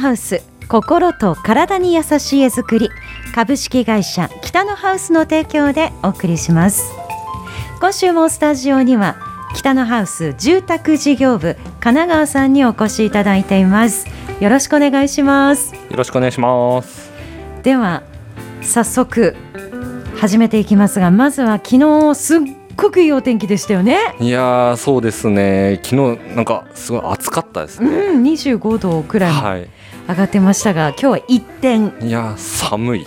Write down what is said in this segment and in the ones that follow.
ハウス心と体に優しい絵作り株式会社北野ハウスの提供でお送りします。今週もスタジオには北野ハウス住宅事業部神奈川さんにお越しいただいています。よろしくお願いします。よろしくお願いします。では早速始めていきますがまずは昨日すっごくいいお天気でしたよね。いやそうですね。昨日なんかすごい暑かったですね。うん25度くらい。はい上がってましたが、今日は一点いや寒い。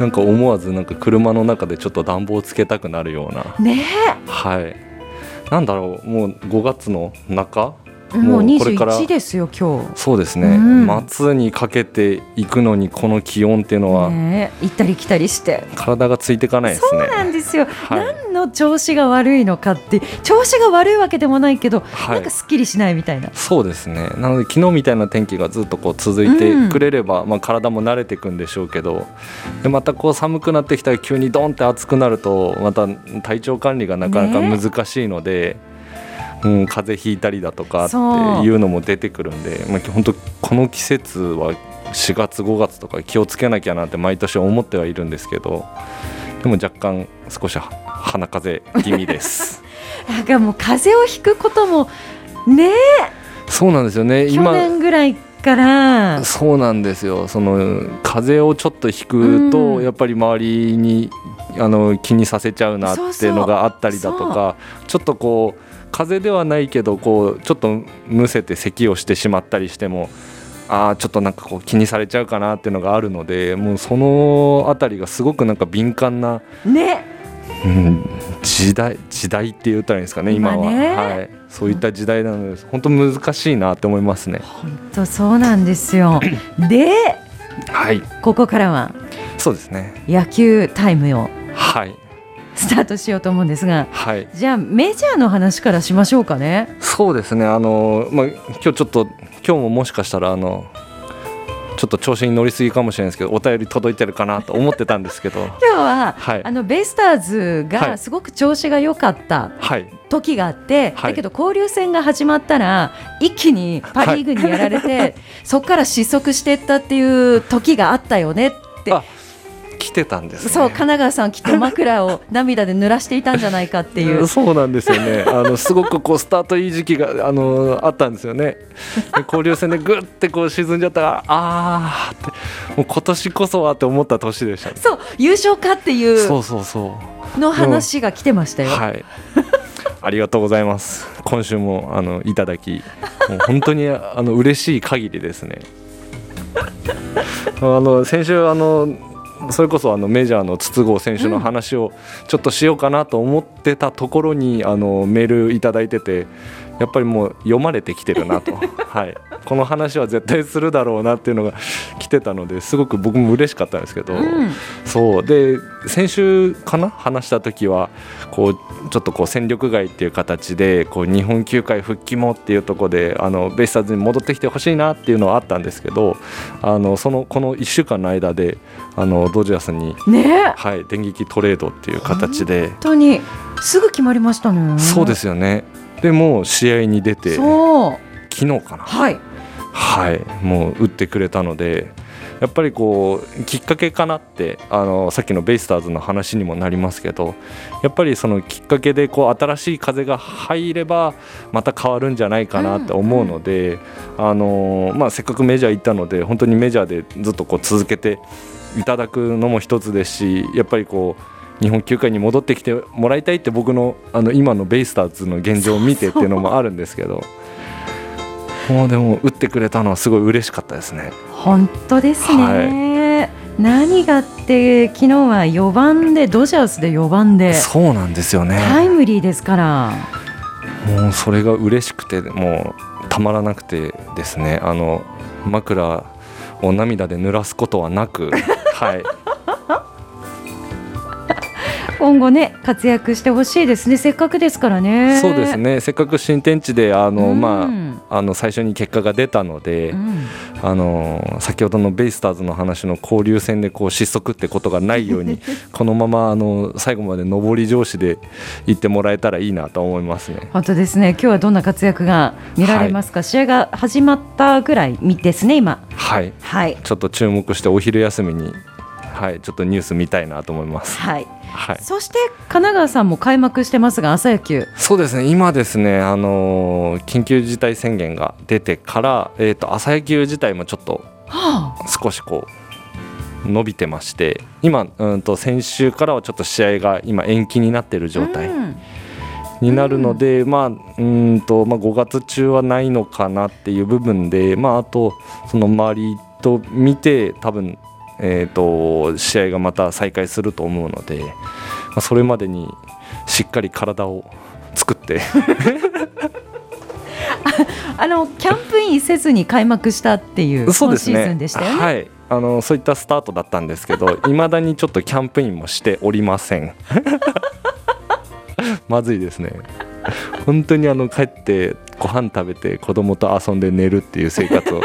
なんか思わずなんか車の中でちょっと暖房つけたくなるような。ねはい。なんだろうもう5月の中？もうもうこれから。21ですよ今そうですね、うん。夏にかけていくのにこの気温っていうのは、日ね行ったり来たりして。体がついていかないですね。そうなんですよ、はい。何の調子が悪いのかって調子が悪いわけでもないけど、はい。なんかすっきりしないみたいな。そうですね。なので昨日みたいな天気がずっとこう続いてくれれば、まあ、体も慣れていくんでしょうけどでまたこう寒くなってきたら急にドンって暑くなるとまた体調管理がなかなかね。難しいので、うん、風邪ひいたりだとかっていうのも出てくるんで、まあ、本当この季節は4月5月とか気をつけなきゃなって毎年思ってはいるんですけどでも若干少し鼻風邪気味です。なんかもう風邪をひくこともね。そうなんですよね。去今年ぐらいから。そうなんですよ。その風邪をちょっとひくと、うん。やっぱり周りにあの気にさせちゃうなっていうのがあったりだとかちょっとこう風邪ではないけどこうちょっとむせて咳をしてしまったりしてもああちょっとなんかこう気にされちゃうかなっていうのがあるのでもうそのあたりがすごくなんか敏感な、ねうん、時代時代って言ったらいいんですかね。今は、はい、そういった時代なので本当難しいなって思いますね。本当そうなんですよ。ではい。ここからはそうですね。野球タイムをはい。スタートしようと思うんですがはい。じゃあメジャーの話からしましょうかね。そうですね。あの、まあ、今日ちょっと今日ももしかしたらあのちょっと調子に乗りすぎかもしれないですけどお便り届いてるかなと思ってたんですけど。今日は、はい。あのベイスターズはい。がすごく調子が良かったはい。時があって、はい。だけど交流戦が始まったら一気にパ・リーグにやられて、そこから失速していったっていう時があったよねってあ来てたんです、ね、そう神奈川さんきっと枕を 涙で濡らしていたんじゃないかっていうそうなんですよねあのすごくこうスタートいい時期があのあったんですよねで交流戦でぐってこう沈んじゃったらあーってもう今年こそはって思った年でしたねそう優勝かっていそううそうそうの話が来てましたよ。はい。ありがとうございます。今週もあのいただき、もう本当にあの嬉しい限りですね。あの先週あのそれこそあのメジャーの筒香選手の話をちょっとしようかなと思ってたところに、あのメールいただいてて。やっぱりもう読まれてきてるなと、はい、この話は絶対するだろうなっていうのが来てたのですごく僕も嬉しかったんですけど、うん。そう。で先週かな話した時はこうちょっとこう戦力外っていう形でこう日本球界復帰もっていうところであのベイスターズに戻ってきてほしいなっていうのはあったんですけどあのそのこの1週間の間であのドジャースに、ね。はい、電撃トレードっていう形で。本当に。すぐ決まりましたね。そうですよねでもう試合に出て昨日かな。はい。はい、もう打ってくれたのでやっぱりこうきっかけかなってあのさっきのベイスターズの話にもなりますけどやっぱりそのきっかけでこう新しい風が入ればまた変わるんじゃないかなって思うので、あのまあ、せっかくメジャー行ったので本当にメジャーでずっとこう続けていただくのも一つですしやっぱりこう日本球界に戻ってきてもらいたいって僕のあの今のベイスターズの現状を見てっていうのもあるんですけど。もうでも打ってくれたのはすごい嬉しかったですね。本当ですね。何がって昨日は4番でドジャースで4番でそうなんですよね。タイムリーですから。もうそれが嬉しくてもうたまらなくてですね。あの枕を涙で濡らすことはなく、はい。今後ね活躍してほしいですね。せっかくですからね。そうですね。せっかく新天地であの、うん。まあ、あの最初に結果が出たので、うん。あの先ほどのベイスターズの話の交流戦でこう失速ってことがないように このままあの最後まで上り調子で行ってもらえたらいいなと思いますね。本当ですね。今日はどんな活躍が見られますか、試合が始まったぐらいですね今。はい。はい。ちょっと注目してお昼休みに、はい、ちょっとニュース見たいなと思います。はい。はい、そして神奈川さんも開幕してますが朝野球。そうですね。今ですね、あのー緊急事態宣言が出てから、えー、と朝野球自体もちょっとは少しこう伸びてまして今うんと先週からはちょっと試合が今延期になっているあ状態うん。になるので、まあうんとまあ、5月中はないのかなっていう部分で、まあ、あとその周りと見て多分、えー、と試合がまた再開すると思うので、まあ、それまでにしっかり体を作って。あのキャンプインせずに開幕したっていうそうです今シーズねンでしたよね。はい。あのそういったスタートだったんですけどいまだにちょっとキャンプインもしておりません。まずいですね。本当にあの帰ってご飯食べて子供と遊んで寝るっていう生活を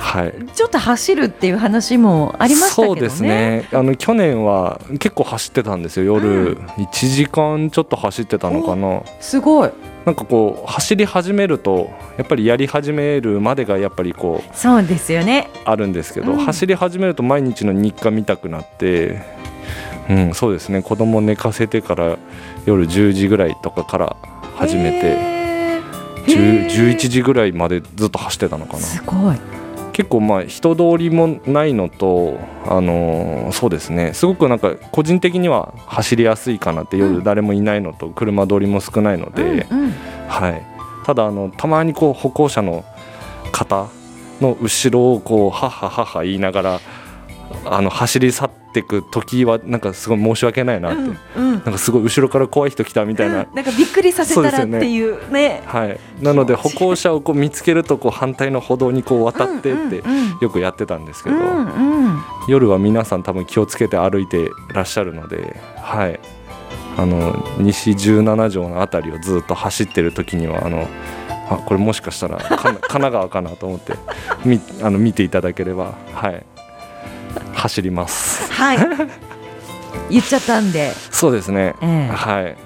はい。ちょっと走るっていう話もありましたけどね。そうですね。あの去年は結構走ってたんですよ。夜、うん。1時間ちょっと走ってたのかな。すごい。なんかこう走り始めるとやっぱりやり始めるまでがやっぱりこうそうですよね。あるんですけど、うん。走り始めると毎日の日課見たくなって、うん、そうですね。子供寝かせてから夜10時ぐらいとかから始めて、へー。10へー。11時ぐらいまでずっと走ってたのかな。すごい。結構まあ人通りもないのと、あのーそうですね。すごくなんか個人的には走りやすいかなってうん。夜誰もいないのと車通りも少ないので、うんうん。はい、ただあのたまにこう歩行者の方の後ろをこうはっははっは言いながらあの走り去っていく時はなんかすごい申し訳ないなって、うんうん。なんかすごい後ろから怖い人来たみたいな、うん。なんかびっくりさせたらっていう。ね。はい、なので歩行者をこう見つけるとこう反対の歩道にこう渡ってってよくやってたんですけど、うんうん。夜は皆さん多分気をつけて歩いてらっしゃるので、はい、あの西17条の辺りをずっと走ってる時にはあのあこれもしかしたらか 神奈川かなと思ってみあの見ていただければ、はい、走ります。はい。言っちゃったんで。そうですね、ええ。はい、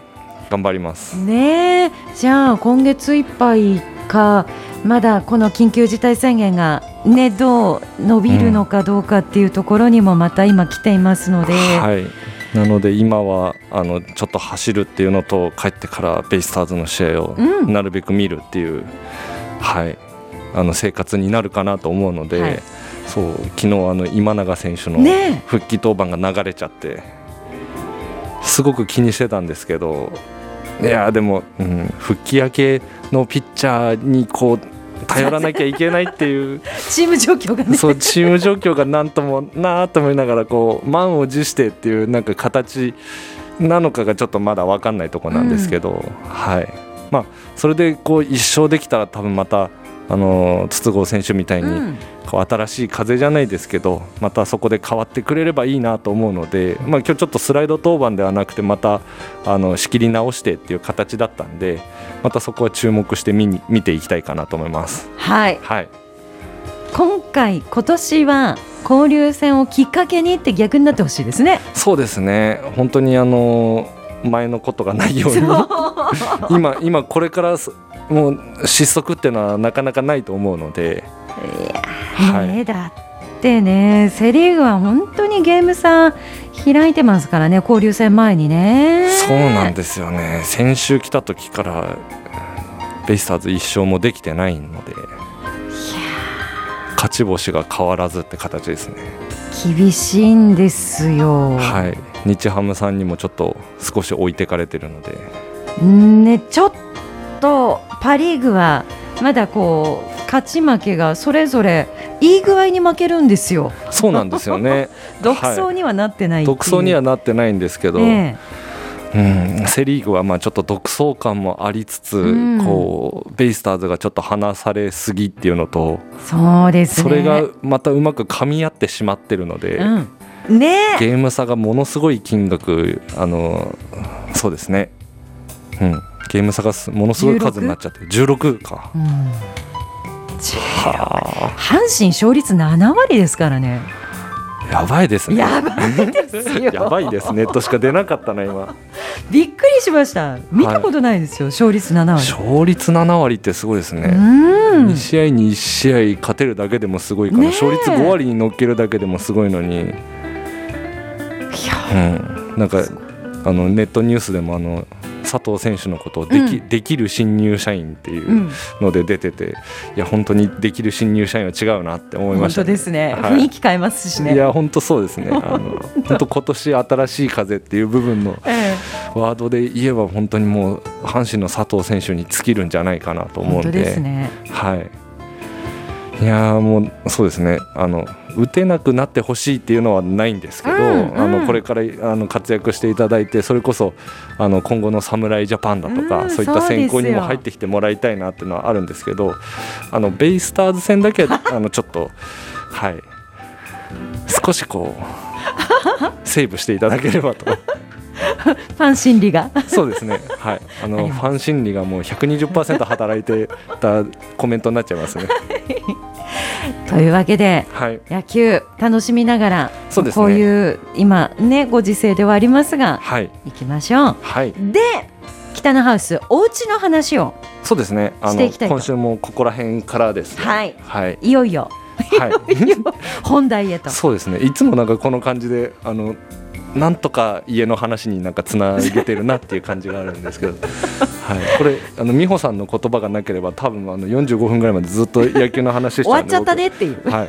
頑張ります。ねえ。じゃあ今月いっぱいかまだこの緊急事態宣言がねどう伸びるのかどうかっていうところにもまた今来ていますので、はい。なので今はあのちょっと走るっていうのと帰ってからベイスターズの試合をうん。なるべく見るっていう、はい、あの生活になるかなと思うので、はいそう昨日あの今永選手のね復帰登板が流れちゃってすごく気にしてたんですけどいやでも、うん、復帰明けのピッチャーにこう頼らなきゃいけないっていう チーム状況がね。そうチーム状況がなんともなーと思いながらこう満を持してっていうなんか形なのかがちょっとまだ分かんないとこなんですけど、はい。まあ、それでこう一勝できたら多分またあのー筒香選手みたいに、うんこう新しい風じゃないですけどまたそこで変わってくれればいいなと思うので、まあ、今日ちょっとスライド登板ではなくてまたあの仕切り直してっていう形だったんでまたそこは注目して見に見ていきたいかなと思います。はいはい今回今年は交流戦をきっかけにって逆になってほしいですね。そうですね本当にあの前のことがないように 今今これからすもう失速っていうのはなかなかないと思うので、はいねえだってねセ・リーグは本当にゲーム差開いてますからね交流戦前にね。そうなんですよね先週来た時からベイスターズ1勝もできてないので勝ち星が変わらずって形ですね。厳しいんですよ。はい日ハムさんにもちょっと少し置いてかれてるのでねちょっとパ・リーグはまだこう勝ち負けがそれぞれいい具合に負けるんですよ。そうなんですよね。独走にはなってないっていう。独走にはなってないんですけど、ねうん、セ・リーグはまあちょっと独走感もありつつ、うん。こうベイスターズがちょっと離されすぎっていうのとそうですね。それがまたうまく噛み合ってしまってるので、うん。ねゲーム差がものすごい金額あのそうですね。うん。ゲーム差がすものすごい数になっちゃって16か。うんは阪神勝率7割ですからね。あやばいですね。やばいですよ。やばいですね。としか出なかったな今。びっくりしました。見たことないですよ、勝率7割。勝率7割ってすごいですうね、ん。2試合に1試合勝てるだけでもすごいから、ねえ。勝率5割に乗っけるだけでもすごいのに、いや。うん、なんかあのネットニュースでもあの佐藤選手のことをでき,、うん。できる新入社員っていううん。ので出てて、いや本当にできる新入社員は違うなって思いま本した、当ですね、はい。雰囲気変えますしね。いや本当そうですね。あの本当今年新しい風っていう部分の えワードで言えば本当にもう阪神の佐藤選手に尽きるんじゃないかなと思うんで。ですね。はいいやーもうそうですね。あの打てなくなってほしいっていうのはないんですけど、うんうん。あのこれからあの活躍していただいてそれこそあの今後の侍ジャパンだとか、うんそういった選考にも入ってきてもらいたいなっていうのはあるんですけどあのベイスターズ戦だけは あのちょっとはい。少しこうセーブしていただければと。ファン心理が。そうですね。はい。あのファン心理がもう120%働いてたコメントになっちゃいますね というわけではい野球楽しみながらそうですねこういう今ねご時世ではありますがはい行きましょうはいで北のハウスお家の話をそうですね。あの今週もここら辺からですね。はいはい。いよいよはい。本題へとそうですね。いつもなんかこの感じであのなんとか家の話になんかつなげてるなっていう感じがあるんですけど、はい。これあの美穂さんの言葉がなければ多分あの45分ぐらいまでずっと野球の話しちゃうんで。終わっちゃったねっていう僕。はい。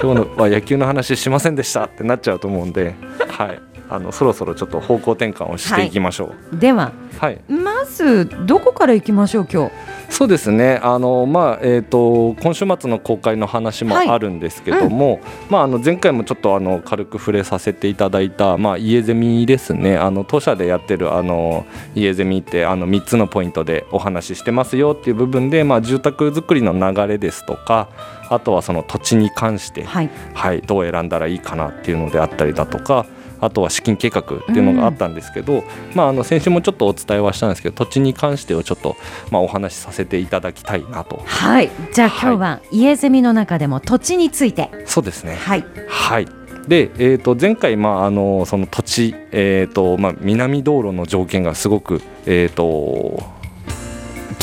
今日のは野球の話しませんでしたってなっちゃうと思うんで、はい。あのそろそろちょっと方向転換をしていきましょう。でははいまずどこから行きましょう今日？そうですね。あの、まあえー、と今週末の公開の話もはい。あるんですけども、まあ、あの前回もちょっとあの軽く触れさせていただいた、まあ、家ゼミですね。あの当社でやってるあの家ゼミってあの3つのポイントでお話ししてますよっていう部分で、まあ、住宅作りの流れですとかあとはその土地に関して、はい。はい、どう選んだらいいかなっていうのであったりだとかあとは資金計画っていうのがあったんですけど、まあ、あの先週もちょっとお伝えはしたんですけど土地に関してをちょっと、まあ、お話しさせていただきたいなと。はい。じゃあはい今日は家ゼミの中でも土地について。そうですね。はい。はい。で、えー、と前回、まあ、あのその土地、えーとまあ、南道路の条件がすごく、えー、と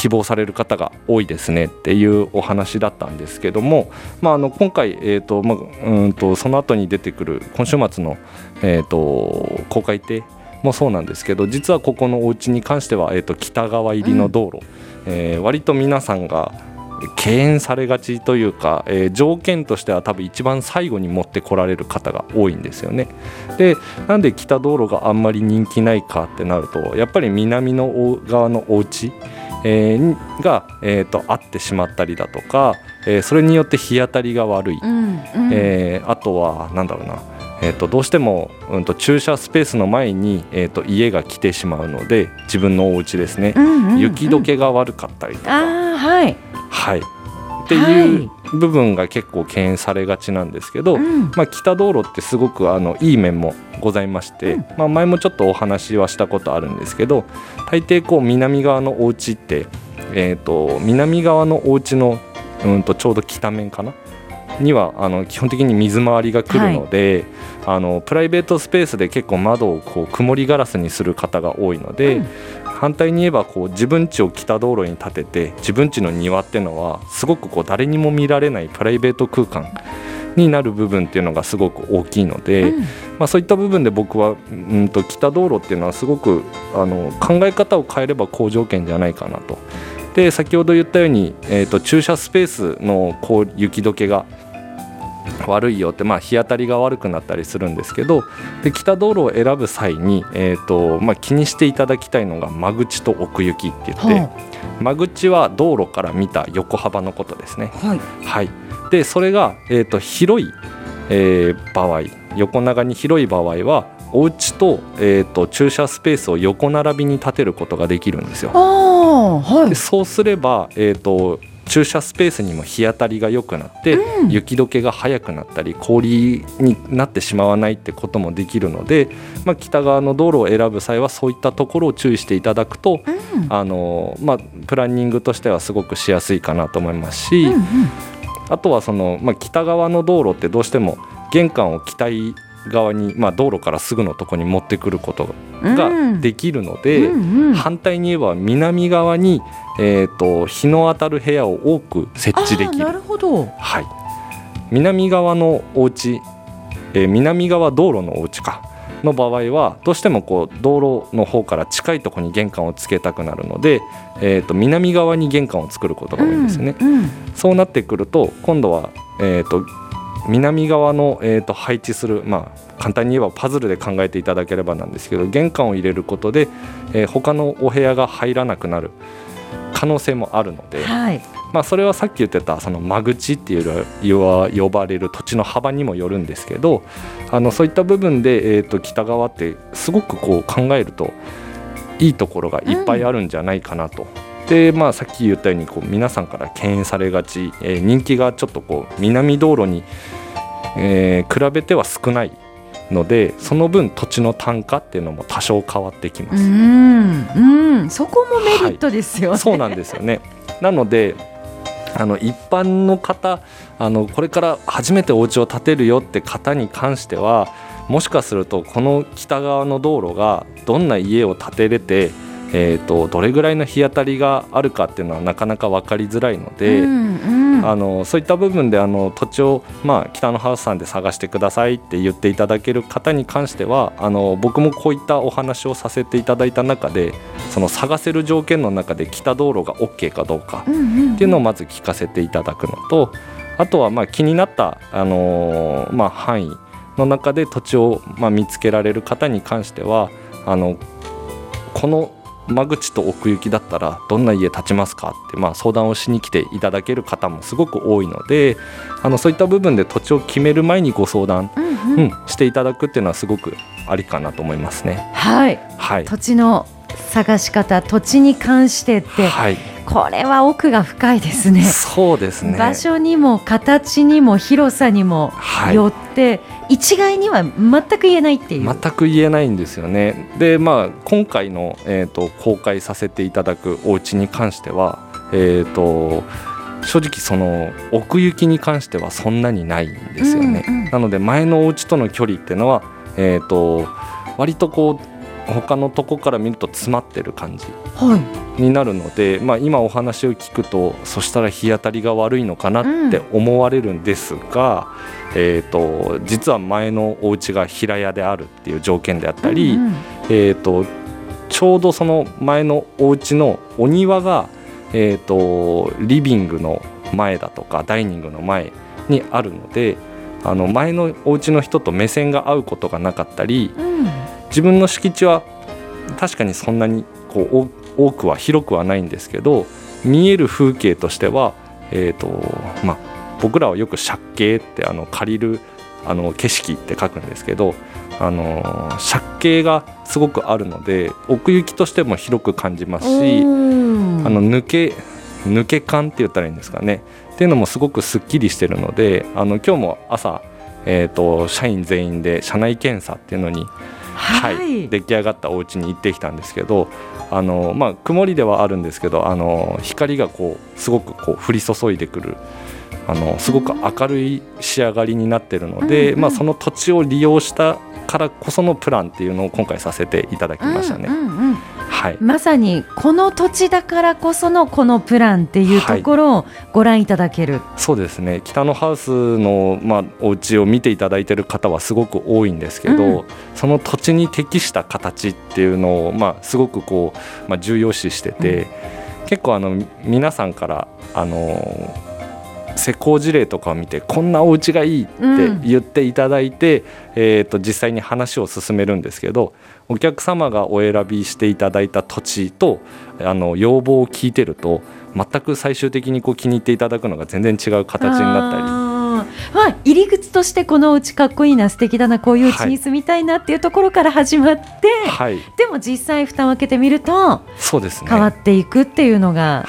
希望される方が多いですねっていうお話だったんですけども、まあ、あの今回、えーとまあ、うんとその後に出てくる今週末の、えー、と公開亭もそうなんですけど実はここのお家に関しては、えー、と北側入りの道路、えー割と皆さんが敬遠されがちというか、えー条件としては多分一番最後に持ってこられる方が多いんですよね。でなんで北道路があんまり人気ないかってなるとやっぱり南のお側のお家えーにが、えー、とあってしまったりだとか、えーそれによって日当たりが悪い、うんうん。えーあとはなんだろうな、えー、とどうしても、うん、と駐車スペースの前に、えー、と家が来てしまうので自分のお家ですね、うんうんうん。雪解けが悪かったりとか、はい。はい、っていう部分が結構敬遠されがちなんですけど、うん。まあ、北道路ってすごくあのいい面もございまして、うん。まあ、前もちょっとお話はしたことあるんですけど大抵こう南側のお家って、えー、と南側のお家のうんとちょうど北面かな？にはあの基本的に水回りが来るので、あのプライベートスペースで結構窓をこう曇りガラスにする方が多いので、うん反対に言えばこう自分家を北道路に建てて自分家の庭っていうのはすごくこう誰にも見られないプライベート空間になる部分っていうのがすごく大きいので、うんまあ、そういった部分で僕はうんと北道路っていうのはすごくあの考え方を変えれば好条件じゃないかなと。で先ほど言ったように、えー、と駐車スペースのこう雪解けが悪いよって、まあ、日当たりが悪くなったりするんですけどで北道路を選ぶ際に、えーとまあ、気にしていただきたいのが間口と奥行きって言って、は間口は道路から見た横幅のことですね。あはいはい、でそれが、えー、と広い、えー場合横長に広い場合はお家と,、えー、と駐車スペースを横並びに建てることができるんですよ。はいでそうすれば、えー、と駐車スペースにも日当たりが良くなって、うん。雪解けが早くなったり氷になってしまわないってこともできるので、まあ、北側の道路を選ぶ際はそういったところを注意していただくと、うん。あのまあ、プランニングとしてはすごくしやすいかなと思いますし、うんうん。あとはその、まあ、北側の道路ってどうしても玄関を北側に、まあ、道路からすぐのところに持ってくることができるので、うんうん。反対に言えば南側に、えー、と日の当たる部屋を多く設置できる。なるほど。はい、南側のお家、えー南側道路のお家か。の場合はどうしてもこう道路の方から近いところに玄関をつけたくなるので、えー、と南側に玄関を作ることが多いんですよね。うんうん。そうなってくると今度は、えー、と南側の、えー、と配置する、まあ、簡単に言えばパズルで考えていただければなんですけど玄関を入れることで、えー他のお部屋が入らなくなる可能性もあるので、はいまあ、それはさっき言ってたその間口っていうは呼ばれる土地の幅にもよるんですけどあのそういった部分で、えー、と北側ってすごくこう考えるといいところがいっぱいあるんじゃないかなと。でまあ、さっき言ったようにこう皆さんから敬遠されがち、えー人気がちょっとこう南道路に、えー比べては少ないのでその分土地の単価っていうのも多少変わってきます。うんうんそこもメリットですよね、そうなんですよね。なのであの一般の方あのこれから初めてお家を建てるよって方に関してはもしかするとこの北側の道路がどんな家を建てれて、えー、とどれぐらいの日当たりがあるかっていうのはなかなか分かりづらいので。うんうんあのそういった部分であの土地を、まあ、北のハウスさんで探してくださいって言っていただける方に関してはあの僕もこういったお話をさせていただいた中でその探せる条件の中で北道路が OK かどうかっていうのをまず聞かせていただくのとあとはまあ気になった、あのーまあ、範囲の中で土地をまあ見つけられる方に関してはあのこの間口と奥行きだったらどんな家建ちますかって、まあ、相談をしに来ていただける方もすごく多いのであのそういった部分で土地を決める前にご相談、うんううんん、していただくっていうのはすごくありかなと思いますね。はい。はい、土地の探し方土地に関してってはい、これは奥が深いですね。そうですね。場所にも形にも広さにもはい。よって、一概には全く言えないっていう、全く言えないんですよね。でまあ今回の、えー、と公開させていただくお家に関しては、えー、と正直その奥行きに関してはそんなにないんですよね。うんうん。なので前のお家との距離っていうのは、えー、と割とこう他のとこから見ると詰まってる感じはい。になるので、まあ、今お話を聞くとそしたら日当たりが悪いのかなって思われるんですが、えー、と実は前のお家が平屋であるっていう条件であったり、うんうん。えー、とちょうどその前のお家のお庭が、えー、とリビングの前だとかダイニングの前にあるのであの前のお家の人と目線が合うことがなかったりうん自分の敷地は確かにそんなにこうお多くは広くはないんですけど見える風景としては、えーとまあ、僕らはよく借景ってあの借りるあの景色って書くんですけどあの借景がすごくあるので奥行きとしても広く感じますしうん。あの抜け抜け感って言ったらいいんですかね。っていうのもすごくすっきりしてるのであの今日も朝、えー、と社員全員で社内検査っていうのにはい、出来上がったお家に行ってきたんですけどあの、まあ、曇りではあるんですけどあの光がこうすごくこう降り注いでくるあのすごく明るい仕上がりになってるので、うん。うんまあ、その土地を利用したからこそのプランっていうのを今回させていただきましたね。うんうんうんはい。まさにこの土地だからこそのこのプランっていうところをご覧いただける、そうですね。北のハウスの、まあ、お家を見ていただいてる方はすごく多いんですけど、うん。その土地に適した形っていうのを、まあ、すごくこう、まあ、重要視してて、結構あの皆さんからあの施工事例とかを見てこんなお家がいいって言っていただいて、えー、と実際に話を進めるんですけどお客様がお選びしていただいた土地とあの要望を聞いてると全く最終的にこう気に入っていただくのが全然違う形になったり。まあ、入り口としてこのお家かっこいいな素敵だなこういう家に住みたいなっていうところから始まって、はい、でも実際蓋を開けてみるとそうですね。変わっていくっていうのが、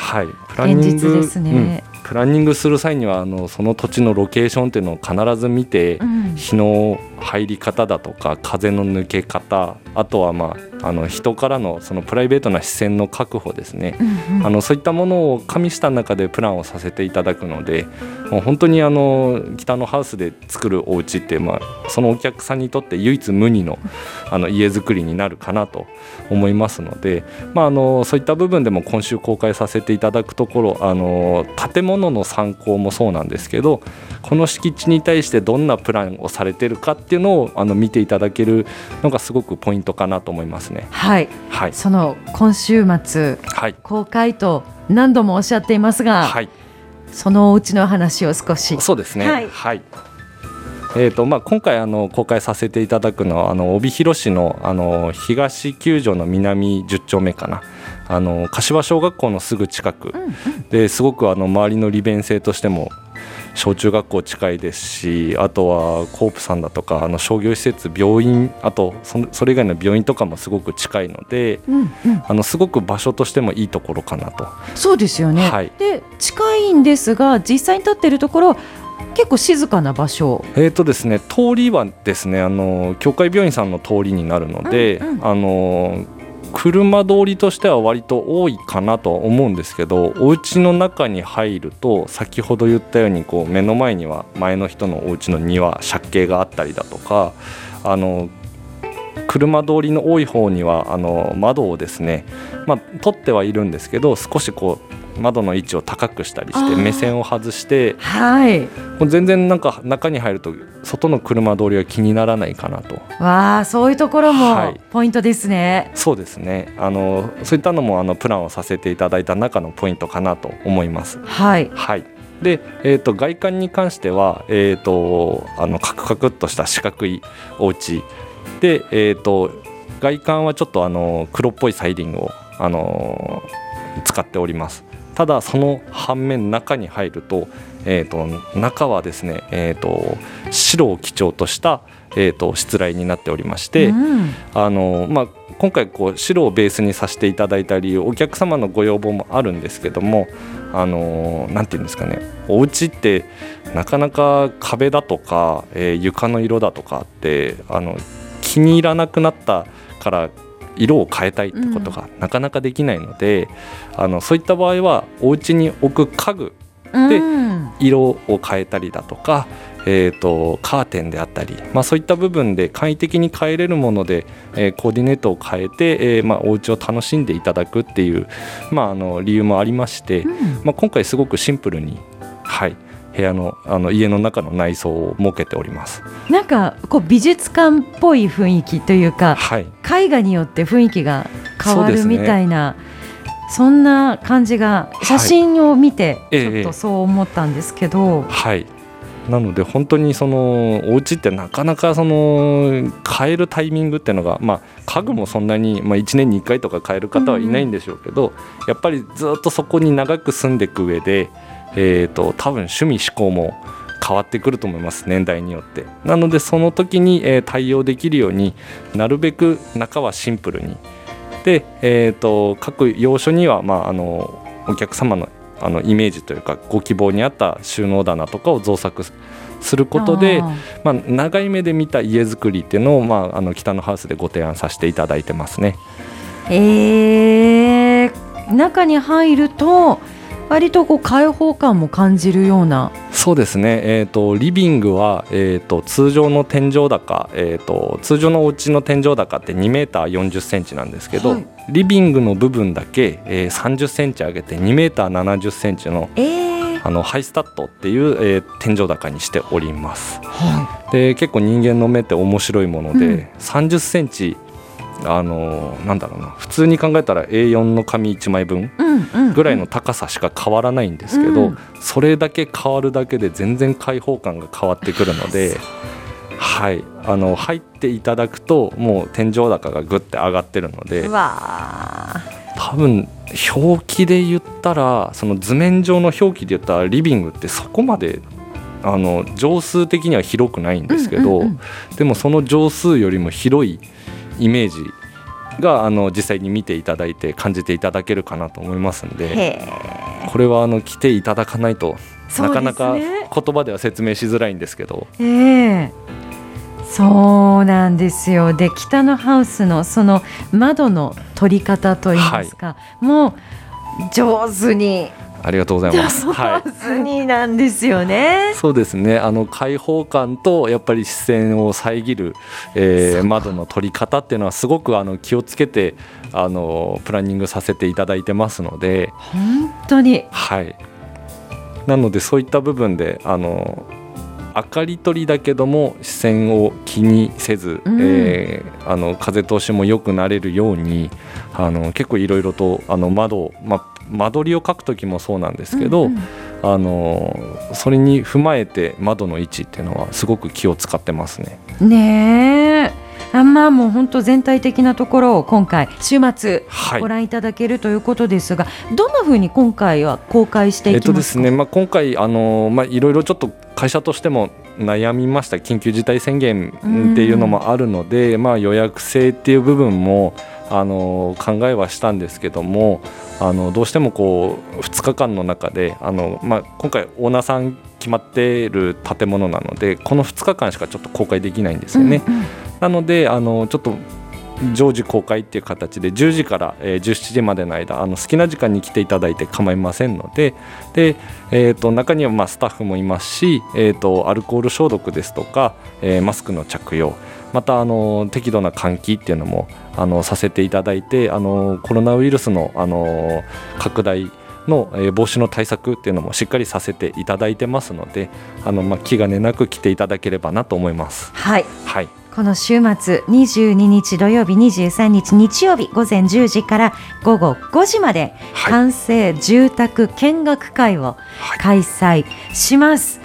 現実ですね。うん。プランニングする際にはあのその土地のロケーションっていうのを必ず見て、うん。日の入り方だとか風の抜け方あとは、まあ、あの人からのそのプライベートな視線の確保ですね、うんうん。あのそういったものを加味した中でプランをさせていただくのでもう本当にあの北のハウスで作るお家って、まあ、そのお客さんにとって唯一無二のあの家づくりになるかなと思いますので、まあ、あのそういった部分でも今週公開させていただくところあの建物の参考もそうなんですけどこの敷地に対してどんなプランをされてるかっていうのをあの見ていただけるのがすごくポイントかなと思いますね。はい。はい、その今週末はい。公開と何度もおっしゃっていますが、はい。そのお家の話を少し。そうですね。はい。はい。えーとまあ、今回あの公開させていただくのはあの帯広市のあの東九条の南10丁目かな。あの柏小学校のすぐ近く。ですごくあの周りの利便性としても小中学校近いですしあとはコープさんだとかあの商業施設病院あとそそれ以外の病院とかもすごく近いのでうんうん。あのすごく場所としてもいいところかなと。そうですよね、はい。で近いんですが実際に立ってるところ結構静かな場所。えーとですね、通りはですねあの教会病院さんの通りになるので、うんうん。あの車通りとしては割と多いかなとは思うんですけどお家の中に入ると先ほど言ったようにこう目の前には前の人のお家の庭借景があったりだとかあの車通りの多い方にはあの窓をですね、まあ、取ってはいるんですけど少しこう窓の位置を高くしたりして目線を外してはい。もう全然なんか中に入ると外の車通りは気にならないかなと。わあそういうところもはい。ポイントですね、そうですね。あのそういったのもあのプランをさせていただいた中のポイントかなと思います。はい。はい。で、えー、と外観に関しては、えー、とあのカクカクっとした四角いお家。で、えー、と外観はちょっとあの黒っぽいサイディングを、あの使っておりますただその反面中に入ると,、えー、と中はですね、えー、と白を基調とした、えー、と失礼になっておりまして、うん。あのまあ、今回こう白をベースにさせていただいた理由お客様のご要望もあるんですけどもあのなんていうんですかねお家ってなかなか壁だとか、えー床の色だとかってあの気に入らなくなったから色を変えたいってことがなかなかできないので、あのそういった場合はお家に置く家具でうん。色を変えたりだとか、えー、とカーテンであったり、まあ、そういった部分で簡易的に変えれるもので、えーコーディネートを変えて、えーまあ、お家を楽しんでいただくっていう、まあ、あの理由もありまして、うん。まあ、今回すごくシンプルに、はい、部屋のあの家の中の内装を設けております。なんかこう美術館っぽい雰囲気というかはい。絵画によって雰囲気が変わるみたいなそ,、んな感じが写真を見てええちょっとそう思ったんですけど、はい。なので本当にそのお家ってなかなかその変えるタイミングっていうのが、まあ、家具もそんなに、まあ、1年に1回とか変える方はいないんでしょうけど、やっぱりずっとそこに長く住んでいく上で、えー、と多分趣味思考も変わってくると思います年代によって。なのでその時に、えー対応できるようになるべく中はシンプルに。で、えー、と各要所には、まあ、あのお客様のあのイメージというかご希望に合った収納棚とかを造作することでまあ、長い目で見た家づくりっていうのを、まあ、あの北のハウスでご提案させていただいてますね。えー、中に入ると割とこう開放感も感じるような。そうですね、えー、とリビングは、えー、と通常の天井高、えー、と通常のお家の天井高って2メーター40センチなんですけど、はい。リビングの部分だけ、えー30センチ上げて2メーター70センチのえー、あのハイスタットっていう、えー天井高にしております。はで結構人間の目って面白いもので、うん。30センチあのなんだろうな。普通に考えたら A4 の紙1枚分ぐらいの高さしか変わらないんですけど、うん。それだけ変わるだけで全然開放感が変わってくるので、はい、あの入っていただくともう天井高がぐって上がってるので多分表記で言ったらその図面上の表記で言ったらリビングってそこまであの畳数的には広くないんですけど、でもその畳数よりも広いイメージがあの実際に見ていただいて感じていただけるかなと思いますんーでへこれはあの来ていただかないと、なかなか言葉では説明しづらいんですけど。ええ。そうなんですよ。で北のハウスのその窓の取り方といいますか、もう上手にありがとうございます。はい。なんですよね。そうですね。あの開放感とやっぱり視線を遮る、えー窓の取り方っていうのはすごくあの気をつけてあのプランニングさせていただいてますので、本当に。はい、なのでそういった部分であの明かり取りだけども視線を気にせず、うん。えーあの風通しも良くなれるようにあの結構いろいろとあの窓を、ま、間取りを描く時もそうなんですけど、うんうんあのそれに踏まえて窓の位置っていうのはすごく気を使ってますね。ねえあまあもう本当全体的なところを今回週末はいご覧いただけるということですが、どんな風に今回は公開してえっいきまか？とですすね、まあ、今回あの、まあ、いろいろちょっと会社としても悩みました緊急事態宣言っていうのもあるので、まあ、予約制っていう部分もあの考えはしたんですけどもあのどうしてもこう2日間の中であの、まあ、今回オーナーさん決まっている建物なのでこの2日間しかちょっと公開できないんですよね。うんうんなのであのちょっと常時公開っていう形で10時から、えー17時までの間あの好きな時間に来ていただいて構いませんのでで、えー、と中にはまあスタッフもいますし、えー、とアルコール消毒ですとか、えーマスクの着用またあの適度な換気っていうのもあのさせていただいてあのコロナウイルスのあの拡大の、えー防止の対策っていうのもしっかりさせていただいてますのであの、まあ、気兼ねなく来ていただければなと思います。はい。はいこの週末22日土曜日23日日曜日午前10時から午後5時まではい完成住宅見学会をはい開催します。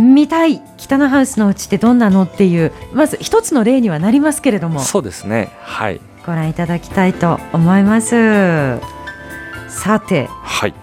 見たい北のハウスのうちってどんなのっていうまず一つの例にはなりますけれどもそうですね。はい。ご覧いただきたいと思います。さてはい。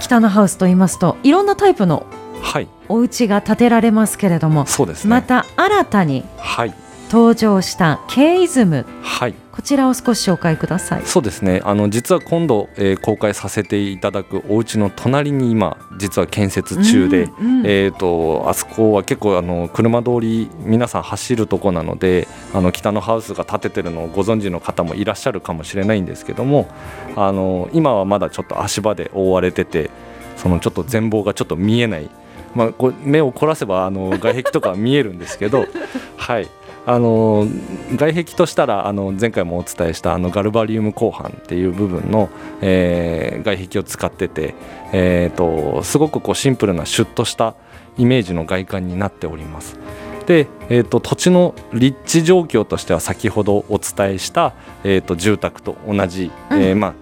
北のハウスと言いますといろんなタイプのはい。お家が建てられますけれどもそうですね。また新たにはい。登場したケイズムはい。こちらを少し紹介ください。そうですね。あの実は今度、えー公開させていただくお家の隣に今実は建設中で、うんうんえっ、とあそこは結構あの車通り皆さん走るとこなので、あの北のハウスが建ててるのをご存知の方もいらっしゃるかもしれないんですけども、あの今はまだちょっと足場で覆われてて、そのちょっと全貌がちょっと見えない。まあ、こう目を凝らせばあの外壁とかは見えるんですけど、はい、あの外壁としたらあの前回もお伝えしたあのガルバリウム鋼板っていう部分の、えー外壁を使ってて、えー、とすごくこうシンプルなシュッとしたイメージの外観になっております。で、えー、と土地の立地状況としては先ほどお伝えした、えー、と住宅と同じ、えーまあ、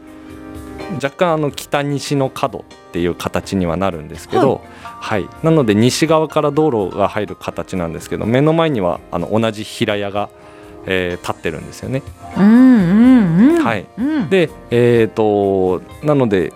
若干あの北西の角っていう形にはなるんですけど、はい。なので西側から道路が入る形なんですけど目の前にはあの同じ平屋が、えー立ってるんですよね。で、えー、となので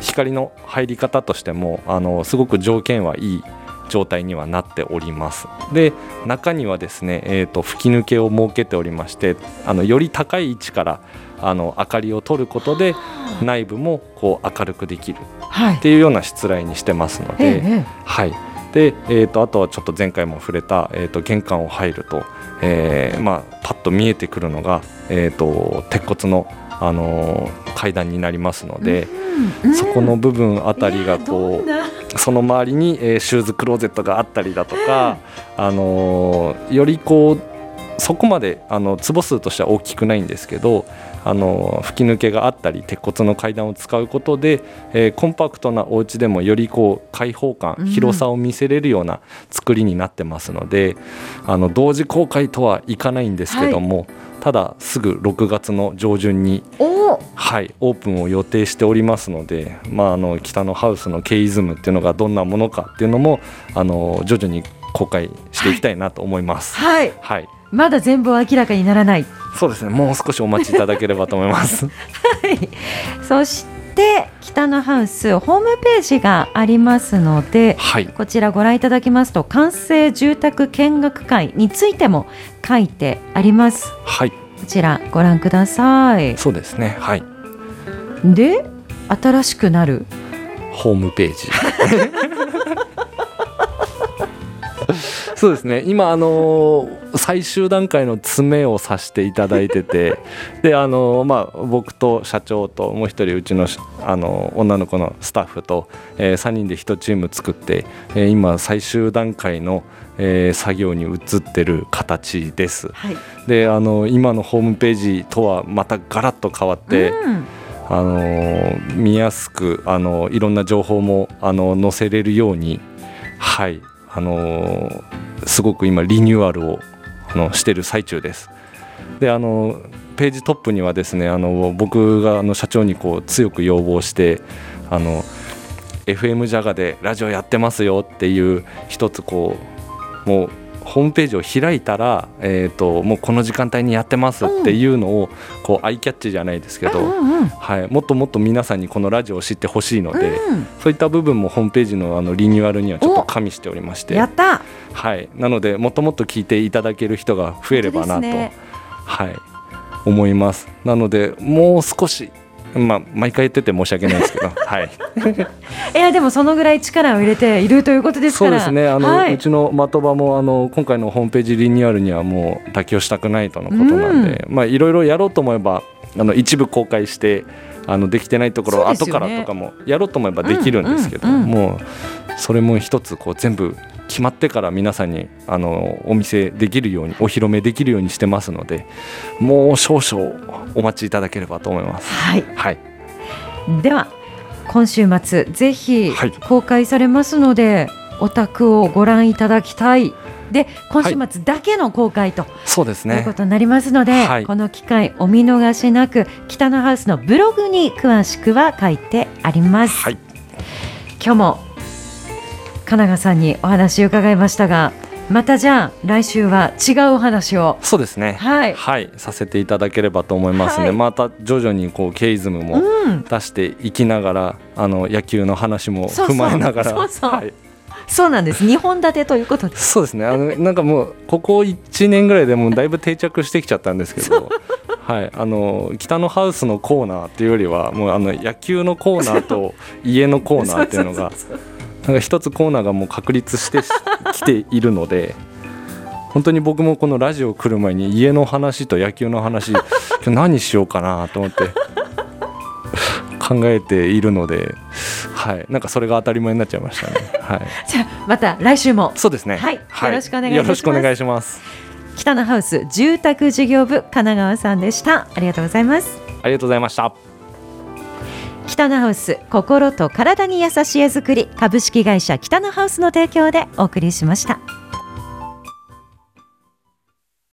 光の入り方としてもあのすごく条件はいい状態にはなっております。で中にはですね、えー、と吹き抜けを設けておりましてあのより高い位置からあの明かりを取ることで内部もこう明るくできる。はい。っ。ていうようなしつらいにしてますので、ええはい、で、えー、とあとはちょっと前回も触れた、えー、と玄関を入ると、えーまあ、パッと見えてくるのが、えー、と鉄骨の、あのー階段になりますので、うんそこの部分あたりがこうその周りに、えーシューズクローゼットがあったりだとか、あのーよりこうそこまであの坪数としては大きくないんですけど、あのー吹き抜けがあったり鉄骨の階段を使うことで、えーコンパクトなお家でもよりこう開放感、うん広さを見せれるような作りになってますのであの同時公開とはいかないんですけども、ただすぐ6月の上旬に。はい、オープンを予定しておりますので、まあ、あの北のハウスのケイズムっていうのがどんなものかっていうのもあの徐々に公開していきたいなと思います。はい。はい、まだ全部は明らかにならない。そうですね。もう少しお待ちいただければと思います。はい。そして北のハウスホームページがありますので。はい、こちらご覧いただきますと完成住宅見学会についても書いてありますはい、こちらご覧くださいそうですね。はい、で新しくなるホームページ そうですね。今あの最終段階の詰めをさせていただいてて であのまあ僕と社長ともう一人うちのあの女の子のスタッフと、えー、3人で1チーム作って、えー、今最終段階の、えー、作業に移ってる形です、はい、であの今のホームページとはまたガラッと変わって、うん。あの見やすくあのいろんな情報もあの載せれるようにはいあのすごく今リニューアルをあのしてる最中です。であのページトップにはですねあの僕があの社長にこう強く要望してあの FM ジャガでラジオやってますよっていう一つこうもうホームページを開いたら、えーと、もうこの時間帯にやってますっていうのを、こうアイキャッチじゃないですけど、はい、もっともっと皆さんにこのラジオを知ってほしいので、うん、そういった部分もホームページのあのリニューアルにはちょっと加味しておりまして。やった。はい、なのでもっともっと聞いていただける人が増えればなと、ね、はい、思います。なのでもう少しまあ、毎回言ってて申し訳ないですけど、はい。いやでもそのぐらい力を入れているということですそうですね。あの、はい、うちの的場もあの今回のホームページリニューアルにはもう妥協したくないとのことなんで、うん、まあいろいろやろうと思えばあの一部公開してあのできてないところを後からとかもやろうと思えばできるんですけど、うんうんうん、もうそれも一つこう全部決まってから皆さんにあのお見せできるようにお披露目できるようにしてますのでもう少々お待ちいただければと思います。はい、はい、では今週末ぜひ公開されますので、はい、お宅をご覧いただきたい。で今週末だけの公開と、はい、そうですね。いうことになりますので、はい、この機会お見逃しなく北のハウスのブログに詳しくは書いてあります。はい、今日も金川さんにお話を伺いましたがまたじゃあ来週は違うお話を。そうですね。はい、はい、させていただければと思いますので、はい、また徐々にこうケイズムも出していきながら、うん、あの野球の話も踏まえながら。そうそう。はい。そうなんです。2本立てということで。す。そうですね。あのなんかもうここ1年ぐらいでもだいぶ定着してきちゃったんですけど、はい、あの北のハウスのコーナーっていうよりはもうあの野球のコーナーと家のコーナーっていうのがなんか一つコーナーがもう確立してきているので本当に僕もこのラジオ来る前に家の話と野球の話今日何しようかなと思って考えているので、はい、なんかそれが当たり前になっちゃいましたね。はい、じゃあまた来週も。そうですね、はい、よろしくお願い。よろしくお願いします。北のハウス住宅事業部神奈川さんでした。ありがとうございます。ありがとうございました北のハウス心と体に優しい絵作り株式会社北のハウスの提供でお送りしました。